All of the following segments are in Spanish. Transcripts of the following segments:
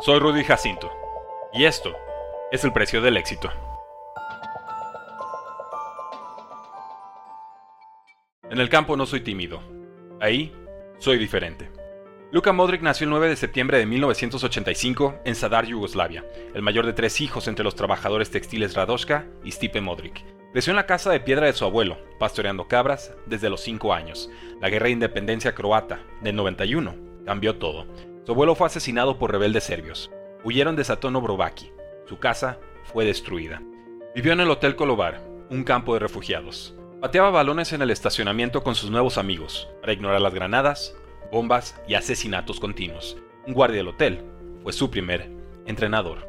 Soy Rudy Jacinto, y esto es el precio del éxito. En el campo no soy tímido, ahí soy diferente. Luka Modric nació el 9 de septiembre de 1985 en Zadar, Yugoslavia, el mayor de tres hijos entre los trabajadores textiles Radoska y Stipe Modric. Creció en la casa de piedra de su abuelo, pastoreando cabras desde los 5 años. La guerra de independencia croata, del 91, cambió todo. Su abuelo fue asesinado por rebeldes serbios. Huyeron de Satono Brovaki. Su casa fue destruida. Vivió en el Hotel Kolobar, un campo de refugiados. Pateaba balones en el estacionamiento con sus nuevos amigos, para ignorar las granadas, bombas y asesinatos continuos. Un guardia del hotel fue su primer entrenador.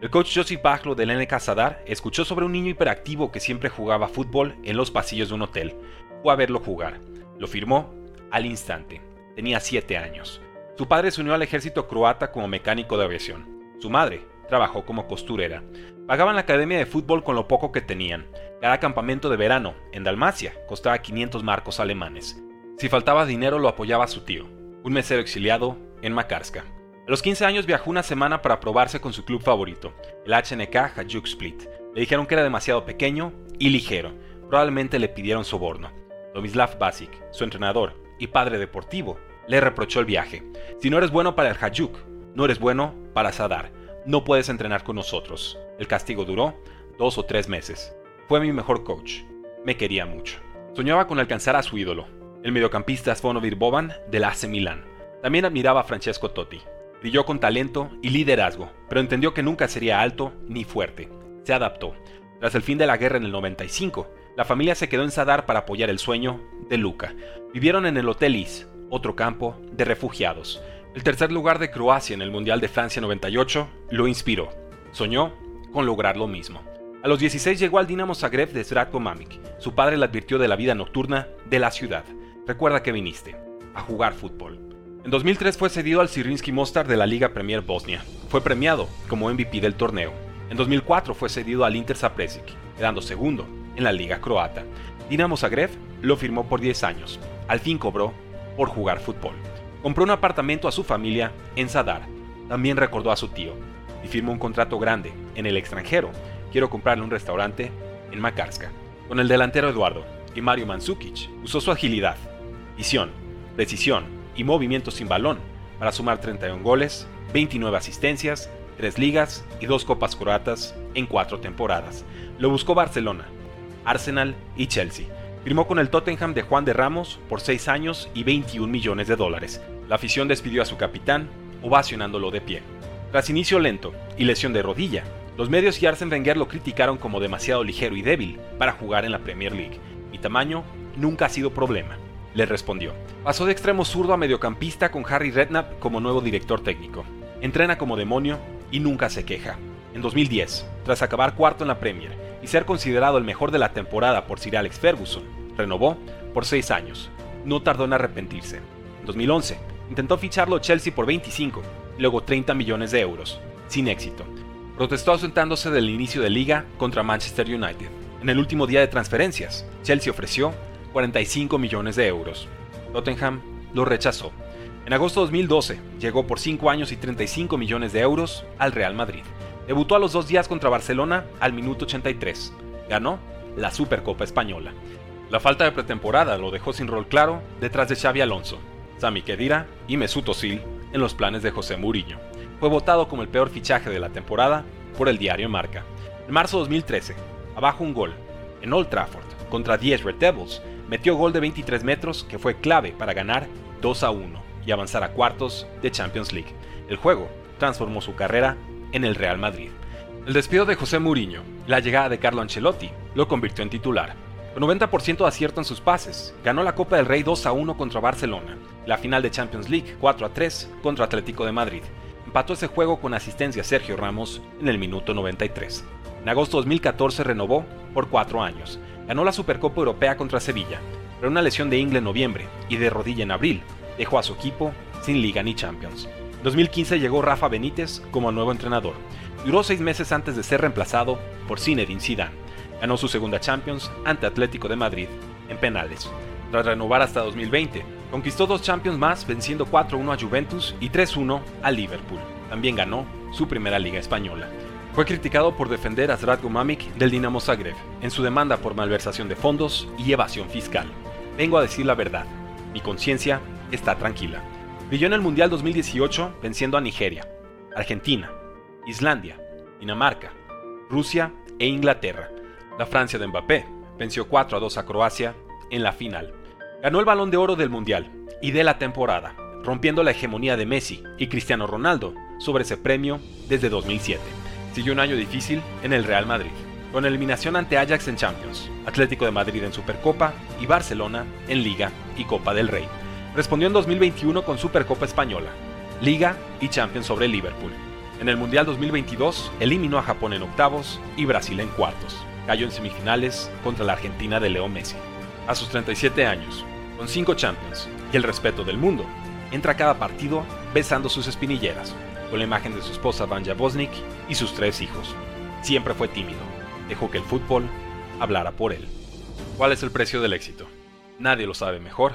El coach Josip Bajlo del NK Sadar escuchó sobre un niño hiperactivo que siempre jugaba fútbol en los pasillos de un hotel. Fue a verlo jugar. Lo firmó al instante. Tenía 7 años. Su padre se unió al ejército croata como mecánico de aviación. Su madre trabajó como costurera. Pagaban la academia de fútbol con lo poco que tenían. Cada campamento de verano en Dalmacia costaba 500 marcos alemanes. Si faltaba dinero lo apoyaba su tío, un mesero exiliado en Makarska. A los 15 años viajó una semana para probarse con su club favorito, el HNK Hajduk Split. Le dijeron que era demasiado pequeño y ligero. Probablemente le pidieron soborno. Tomislav Basic, su entrenador y padre deportivo, le reprochó el viaje. Si no eres bueno para el Hajduk, no eres bueno para Sadar. No puedes entrenar con nosotros. El castigo duró dos o tres meses. Fue mi mejor coach. Me quería mucho. Soñaba con alcanzar a su ídolo, el mediocampista Svonovir Boban del AC Milan. También admiraba a Francesco Totti. Brilló con talento y liderazgo, pero entendió que nunca sería alto ni fuerte. Se adaptó. Tras el fin de la guerra en el 95, la familia se quedó en Sadar para apoyar el sueño de Luca. Vivieron en el Hotel Is, otro campo de refugiados. El tercer lugar de Croacia en el Mundial de Francia 98 lo inspiró. Soñó con lograr lo mismo. A los 16 llegó al Dinamo Zagreb de Zratko Mamic. Su padre le advirtió de la vida nocturna de la ciudad. Recuerda que viniste a jugar fútbol. En 2003 fue cedido al Sirinsky Mostar de la Liga Premier Bosnia. Fue premiado como MVP del torneo. En 2004 fue cedido al Inter Zapresic, quedando segundo en la Liga Croata. Dinamo Zagreb lo firmó por 10 años. Al fin cobró por jugar fútbol. Compró un apartamento a su familia en Zadar. También recordó a su tío y firmó un contrato grande en el extranjero. Quiero comprarle un restaurante en Makarska. Con el delantero Eduardo y Mario Mandzukic usó su agilidad, visión, precisión y movimiento sin balón para sumar 31 goles, 29 asistencias, 3 ligas y 2 copas croatas en 4 temporadas. Lo buscó Barcelona, Arsenal y Chelsea Firmó con el Tottenham de Juan de Ramos por 6 años y 21 millones de dólares. La afición despidió a su capitán, ovacionándolo de pie. Tras inicio lento y lesión de rodilla, los medios y Arsene Wenger lo criticaron como demasiado ligero y débil para jugar en la Premier League. Mi tamaño nunca ha sido problema, le respondió. Pasó de extremo zurdo a mediocampista con Harry Redknapp como nuevo director técnico. Entrena como demonio y nunca se queja. En 2010, tras acabar cuarto en la Premier y ser considerado el mejor de la temporada por Sir Alex Ferguson, renovó por 6 años. No tardó en arrepentirse. En 2011, intentó ficharlo Chelsea por 25 y luego 30 millones de euros, sin éxito. Protestó ausentándose del inicio de liga contra Manchester United. En el último día de transferencias, Chelsea ofreció 45 millones de euros. Tottenham lo rechazó. En agosto de 2012 llegó por 5 años y 35 millones de euros al Real Madrid. Debutó a los dos días contra Barcelona al minuto 83. Ganó la Supercopa Española. La falta de pretemporada lo dejó sin rol claro detrás de Xavi Alonso, Sami Khedira y Mesut Özil en los planes de José Mourinho. Fue votado como el peor fichaje de la temporada por el diario Marca. En marzo de 2013, abajo un gol, en Old Trafford, contra 10 Red Devils, metió gol de 23 metros que fue clave para ganar 2 a 1 y avanzar a cuartos de Champions League. El juego transformó su carrera en el Real Madrid. El despido de José Mourinho la llegada de Carlo Ancelotti lo convirtió en titular. Con 90% de acierto en sus pases, ganó la Copa del Rey 2 a 1 contra Barcelona, la final de Champions League 4 a 3 contra Atlético de Madrid. Empató ese juego con asistencia Sergio Ramos en el minuto 93. En agosto de 2014 renovó por 4 años. Ganó la Supercopa Europea contra Sevilla, pero una lesión de ingle en noviembre y de rodilla en abril dejó a su equipo sin liga ni Champions. 2015 llegó Rafa Benítez como nuevo entrenador. Duró seis meses antes de ser reemplazado por Zinedine Zidane. Ganó su segunda Champions ante Atlético de Madrid en penales. Tras renovar hasta 2020, conquistó dos Champions más venciendo 4-1 a Juventus y 3-1 a Liverpool. también ganó su primera liga española. Fue criticado por defender a Zratko Mamic del Dinamo Zagreb en su demanda por malversación de fondos y evasión fiscal. Vengo a decir la verdad, mi conciencia está tranquila. Brilló en el Mundial 2018 venciendo a Nigeria, Argentina, Islandia, Dinamarca, Rusia e Inglaterra. La Francia de Mbappé venció 4 a 2 a Croacia en la final. Ganó el balón de oro del Mundial y de la temporada, rompiendo la hegemonía de Messi y Cristiano Ronaldo sobre ese premio desde 2007. Siguió un año difícil en el Real Madrid, con eliminación ante Ajax en Champions, Atlético de Madrid en Supercopa y Barcelona en Liga y Copa del Rey. Respondió en 2021 con Supercopa Española, Liga y Champions sobre Liverpool. En el Mundial 2022 eliminó a Japón en octavos y Brasil en cuartos. Cayó en semifinales contra la Argentina de Leo Messi. A sus 37 años, con 5 Champions y el respeto del mundo, entra a cada partido besando sus espinilleras, con la imagen de su esposa Vanja Bosnik y sus tres hijos. Siempre fue tímido, dejó que el fútbol hablara por él. ¿Cuál es el precio del éxito? Nadie lo sabe mejor